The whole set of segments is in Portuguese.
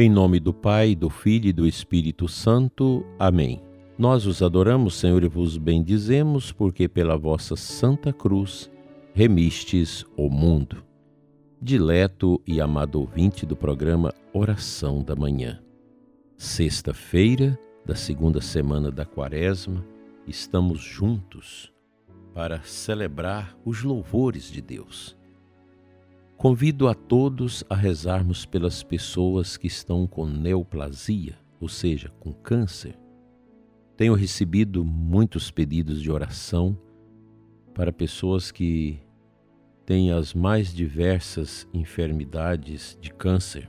Em nome do Pai, do Filho e do Espírito Santo. Amém. Nós os adoramos, Senhor, e vos bendizemos, porque pela vossa Santa Cruz remistes o mundo. Dileto e amado ouvinte do programa Oração da Manhã. Sexta-feira da segunda semana da Quaresma, estamos juntos para celebrar os louvores de Deus. Convido a todos a rezarmos pelas pessoas que estão com neoplasia, ou seja, com câncer. Tenho recebido muitos pedidos de oração para pessoas que têm as mais diversas enfermidades de câncer,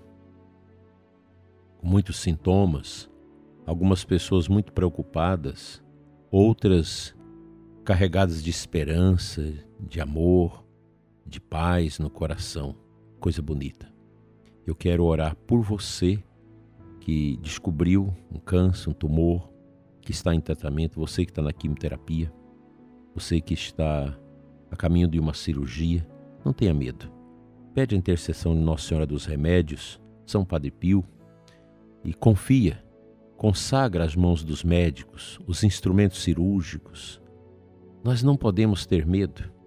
com muitos sintomas, algumas pessoas muito preocupadas, outras carregadas de esperança, de amor, de paz no coração, coisa bonita. Eu quero orar por você que descobriu um câncer, um tumor, que está em tratamento, você que está na quimioterapia, você que está a caminho de uma cirurgia, não tenha medo. Pede a intercessão de Nossa Senhora dos Remédios, São Padre Pio, e confia, consagra as mãos dos médicos, os instrumentos cirúrgicos. Nós não podemos ter medo.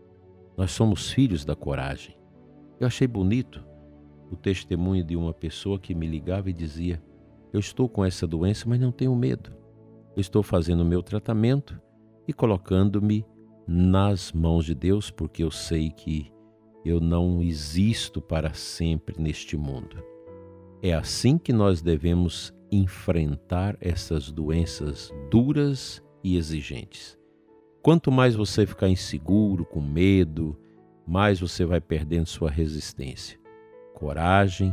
Nós somos filhos da coragem. Eu achei bonito o testemunho de uma pessoa que me ligava e dizia: Eu estou com essa doença, mas não tenho medo. Eu estou fazendo o meu tratamento e colocando-me nas mãos de Deus, porque eu sei que eu não existo para sempre neste mundo. É assim que nós devemos enfrentar essas doenças duras e exigentes. Quanto mais você ficar inseguro, com medo, mais você vai perdendo sua resistência. Coragem,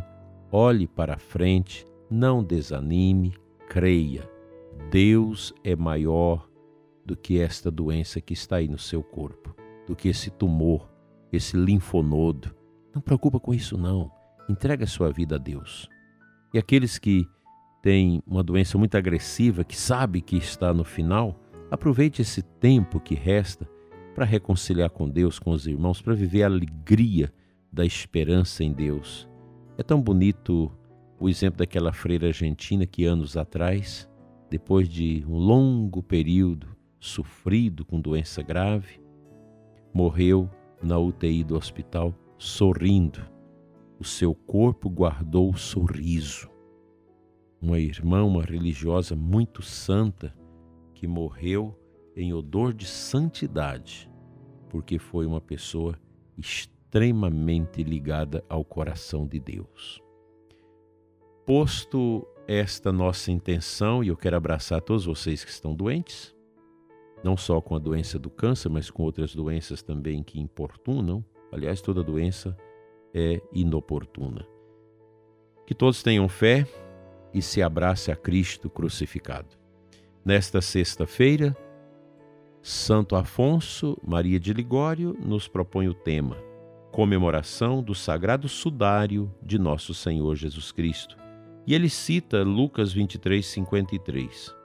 olhe para frente, não desanime, creia. Deus é maior do que esta doença que está aí no seu corpo, do que esse tumor, esse linfonodo. Não preocupa com isso não. Entrega sua vida a Deus. E aqueles que têm uma doença muito agressiva, que sabe que está no final, Aproveite esse tempo que resta para reconciliar com Deus, com os irmãos, para viver a alegria da esperança em Deus. É tão bonito o exemplo daquela freira argentina que anos atrás, depois de um longo período sofrido com doença grave, morreu na UTI do hospital sorrindo. O seu corpo guardou o sorriso. Uma irmã, uma religiosa muito santa, que morreu em odor de santidade, porque foi uma pessoa extremamente ligada ao coração de Deus. Posto esta nossa intenção, e eu quero abraçar todos vocês que estão doentes, não só com a doença do câncer, mas com outras doenças também que importunam. Aliás, toda doença é inoportuna. Que todos tenham fé e se abrace a Cristo crucificado. Nesta sexta-feira, Santo Afonso Maria de Ligório nos propõe o tema Comemoração do Sagrado Sudário de Nosso Senhor Jesus Cristo. E ele cita Lucas 23, 53.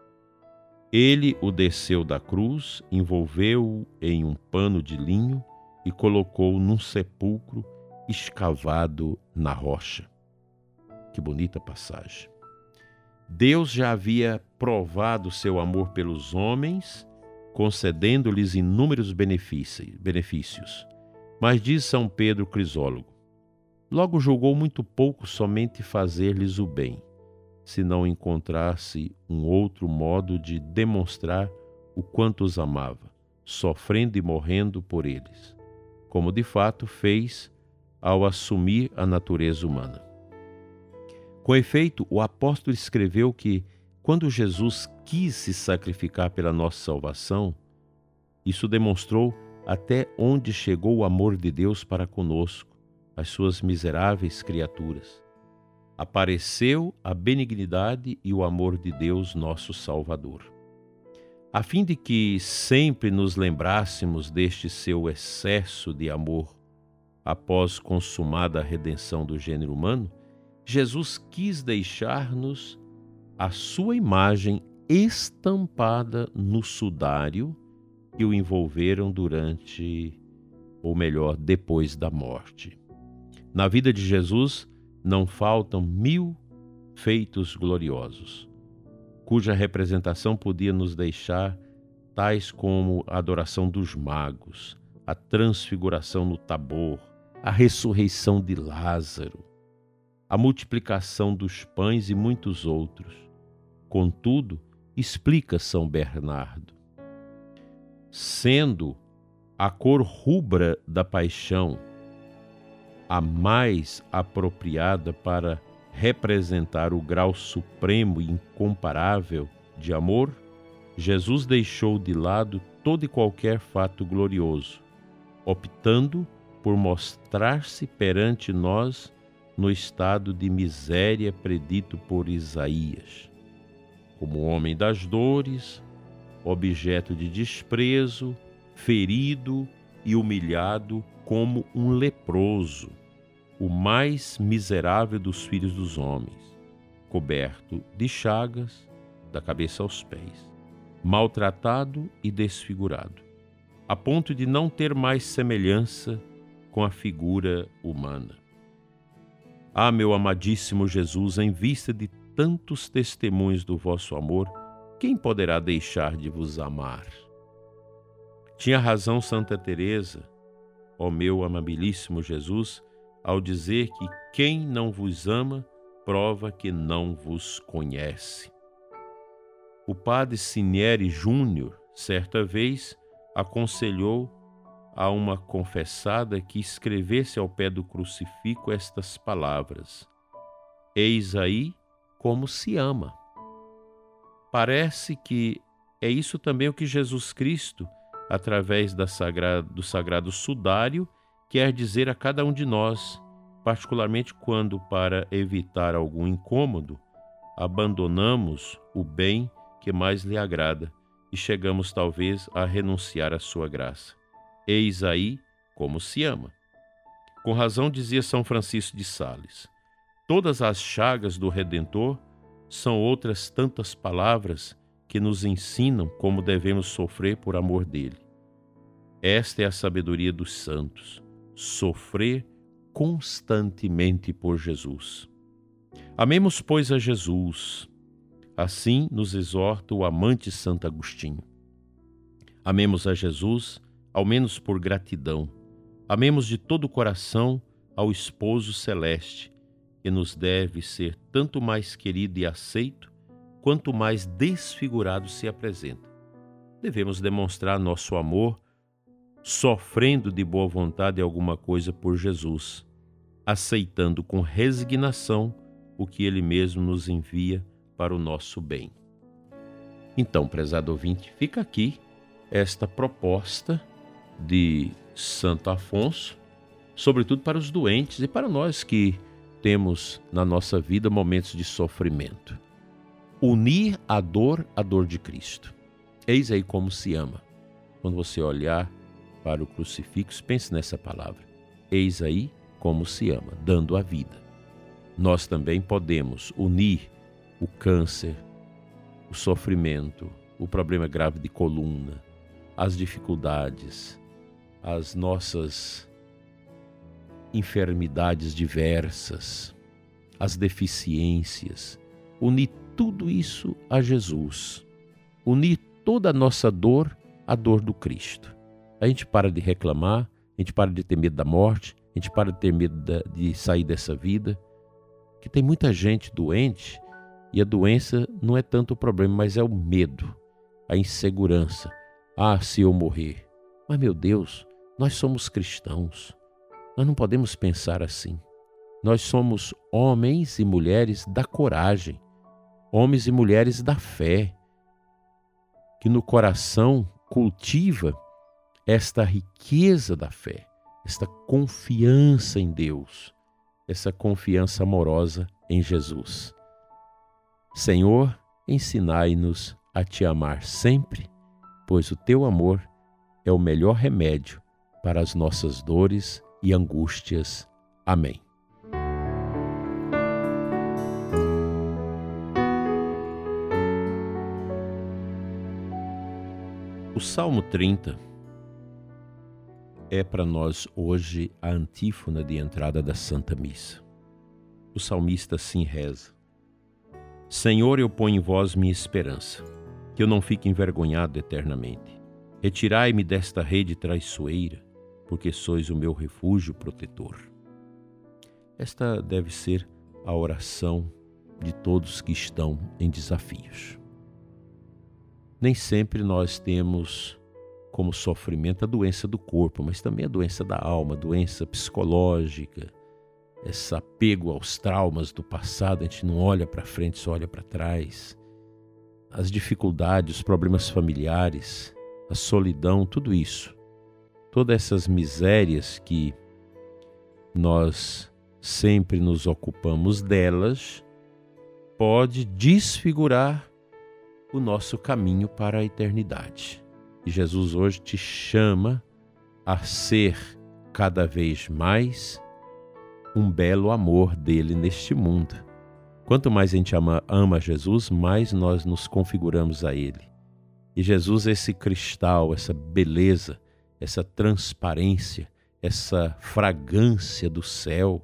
Ele o desceu da cruz, envolveu-o em um pano de linho e colocou num sepulcro escavado na rocha. Que bonita passagem. Deus já havia provado seu amor pelos homens, concedendo-lhes inúmeros benefícios. Mas diz São Pedro Crisólogo: logo julgou muito pouco somente fazer-lhes o bem, se não encontrasse um outro modo de demonstrar o quanto os amava, sofrendo e morrendo por eles, como de fato fez ao assumir a natureza humana. Com efeito, o apóstolo escreveu que, quando Jesus quis se sacrificar pela nossa salvação, isso demonstrou até onde chegou o amor de Deus para conosco, as suas miseráveis criaturas. Apareceu a benignidade e o amor de Deus, nosso Salvador. A fim de que sempre nos lembrássemos deste seu excesso de amor após consumada a redenção do gênero humano, Jesus quis deixar-nos a sua imagem estampada no sudário que o envolveram durante, ou melhor, depois da morte. Na vida de Jesus não faltam mil feitos gloriosos, cuja representação podia nos deixar tais como a adoração dos magos, a transfiguração no Tabor, a ressurreição de Lázaro, a multiplicação dos pães e muitos outros. Contudo, explica São Bernardo, sendo a cor rubra da paixão a mais apropriada para representar o grau supremo e incomparável de amor, Jesus deixou de lado todo e qualquer fato glorioso, optando por mostrar-se perante nós no estado de miséria predito por Isaías, como homem das dores, objeto de desprezo, ferido e humilhado como um leproso, o mais miserável dos filhos dos homens, coberto de chagas da cabeça aos pés, maltratado e desfigurado, a ponto de não ter mais semelhança com a figura humana. Ah, meu amadíssimo Jesus, em vista de tantos testemunhos do vosso amor, quem poderá deixar de vos amar? Tinha razão Santa Teresa, ó meu amabilíssimo Jesus, ao dizer que quem não vos ama prova que não vos conhece. O padre Sinieri Júnior, certa vez, aconselhou a uma confessada que escrevesse ao pé do crucifixo estas palavras: Eis aí como se ama. Parece que é isso também o que Jesus Cristo através da sagrado, do sagrado sudário, quer dizer a cada um de nós, particularmente quando, para evitar algum incômodo, abandonamos o bem que mais lhe agrada e chegamos talvez a renunciar à sua graça. Eis aí como se ama. Com razão dizia São Francisco de Sales: todas as chagas do Redentor são outras tantas palavras que nos ensinam como devemos sofrer por amor dele. Esta é a sabedoria dos santos, sofrer constantemente por Jesus. Amemos, pois, a Jesus. Assim nos exorta o amante Santo Agostinho. Amemos a Jesus, ao menos por gratidão. Amemos de todo o coração ao esposo celeste, que nos deve ser tanto mais querido e aceito quanto mais desfigurado se apresenta. Devemos demonstrar nosso amor sofrendo de boa vontade alguma coisa por Jesus, aceitando com resignação o que ele mesmo nos envia para o nosso bem. Então, prezado ouvinte, fica aqui esta proposta de Santo Afonso, sobretudo para os doentes e para nós que temos na nossa vida momentos de sofrimento unir a dor à dor de Cristo. Eis aí como se ama. Quando você olhar para o crucifixo, pense nessa palavra. Eis aí como se ama, dando a vida. Nós também podemos unir o câncer, o sofrimento, o problema grave de coluna, as dificuldades, as nossas enfermidades diversas, as deficiências, unir tudo isso a Jesus. Unir toda a nossa dor à dor do Cristo. A gente para de reclamar, a gente para de ter medo da morte, a gente para de ter medo de sair dessa vida. Que tem muita gente doente e a doença não é tanto o problema, mas é o medo, a insegurança. Ah, se eu morrer. Mas, meu Deus, nós somos cristãos. Nós não podemos pensar assim. Nós somos homens e mulheres da coragem, homens e mulheres da fé, que no coração cultiva esta riqueza da fé, esta confiança em Deus, essa confiança amorosa em Jesus. Senhor, ensinai-nos a te amar sempre, pois o teu amor é o melhor remédio para as nossas dores e angústias. Amém. O Salmo 30 é para nós hoje a antífona de entrada da Santa Missa. O salmista assim reza: Senhor, eu ponho em vós minha esperança, que eu não fique envergonhado eternamente. Retirai-me desta rede traiçoeira, porque sois o meu refúgio protetor. Esta deve ser a oração de todos que estão em desafios. Nem sempre nós temos como sofrimento a doença do corpo, mas também a doença da alma, doença psicológica, esse apego aos traumas do passado, a gente não olha para frente, só olha para trás. As dificuldades, os problemas familiares, a solidão, tudo isso. Todas essas misérias que nós sempre nos ocupamos delas, pode desfigurar o nosso caminho para a eternidade. E Jesus hoje te chama a ser cada vez mais um belo amor dele neste mundo. Quanto mais a gente ama, ama Jesus, mais nós nos configuramos a ele. E Jesus esse cristal, essa beleza, essa transparência, essa fragrância do céu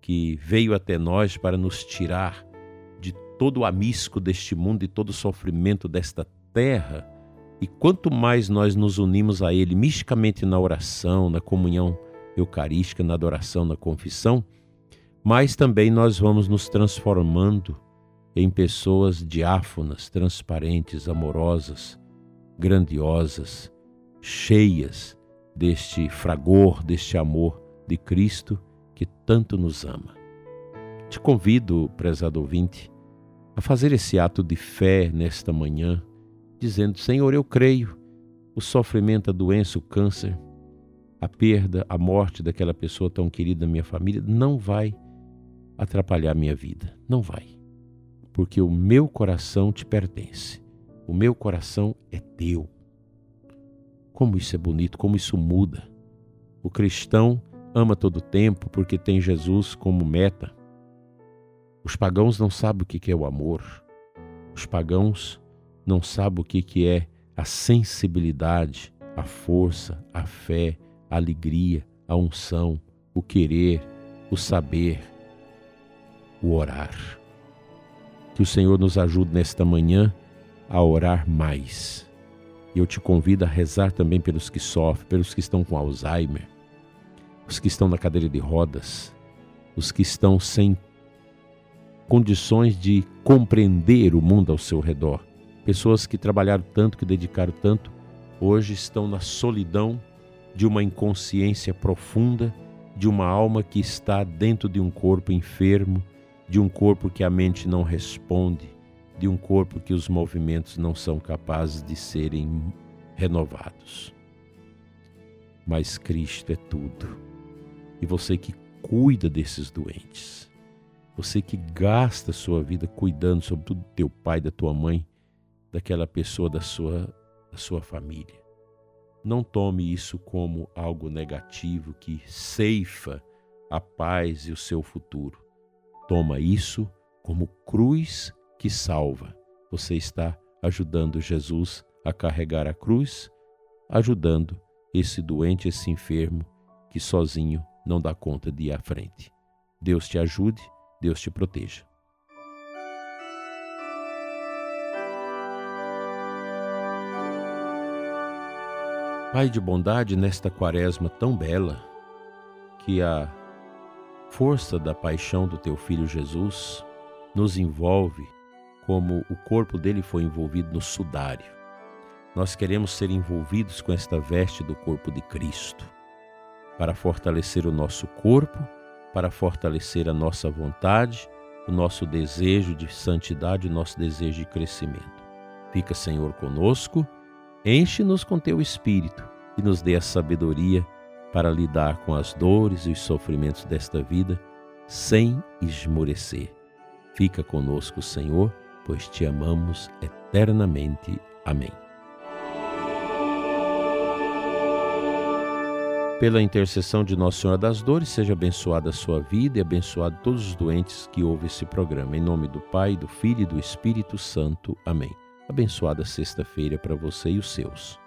que veio até nós para nos tirar de todo o amisco deste mundo e todo o sofrimento desta terra. E quanto mais nós nos unimos a Ele misticamente na oração, na comunhão eucarística, na adoração, na confissão, mais também nós vamos nos transformando em pessoas diáfonas, transparentes, amorosas, grandiosas, cheias deste fragor, deste amor de Cristo que tanto nos ama. Te convido, prezado ouvinte, a fazer esse ato de fé nesta manhã, dizendo: Senhor, eu creio, o sofrimento, a doença, o câncer, a perda, a morte daquela pessoa tão querida da minha família não vai atrapalhar minha vida. Não vai. Porque o meu coração te pertence. O meu coração é teu. Como isso é bonito, como isso muda. O cristão ama todo o tempo porque tem Jesus como meta. Os pagãos não sabem o que é o amor. Os pagãos não sabem o que é a sensibilidade, a força, a fé, a alegria, a unção, o querer, o saber, o orar. Que o Senhor nos ajude nesta manhã a orar mais. E eu te convido a rezar também pelos que sofrem, pelos que estão com Alzheimer, os que estão na cadeira de rodas, os que estão sem condições de compreender o mundo ao seu redor. Pessoas que trabalharam tanto, que dedicaram tanto, hoje estão na solidão de uma inconsciência profunda, de uma alma que está dentro de um corpo enfermo, de um corpo que a mente não responde, de um corpo que os movimentos não são capazes de serem renovados. Mas Cristo é tudo e você que cuida desses doentes, você que gasta sua vida cuidando, sobretudo do teu pai, da tua mãe, daquela pessoa da sua, da sua família. Não tome isso como algo negativo que ceifa a paz e o seu futuro. Toma isso como cruz que salva. Você está ajudando Jesus a carregar a cruz, ajudando esse doente, esse enfermo que sozinho não dá conta de ir à frente. Deus te ajude, Deus te proteja. Pai de bondade, nesta quaresma tão bela, que a força da paixão do teu filho Jesus nos envolve como o corpo dele foi envolvido no sudário. Nós queremos ser envolvidos com esta veste do corpo de Cristo para fortalecer o nosso corpo, para fortalecer a nossa vontade, o nosso desejo de santidade, o nosso desejo de crescimento. Fica, Senhor, conosco, enche-nos com teu espírito e nos dê a sabedoria para lidar com as dores e os sofrimentos desta vida sem esmorecer. Fica conosco, Senhor, pois te amamos eternamente. Amém. Pela intercessão de Nossa Senhora das Dores, seja abençoada a sua vida e abençoado todos os doentes que ouvem esse programa. Em nome do Pai, do Filho e do Espírito Santo. Amém. Abençoada sexta-feira para você e os seus.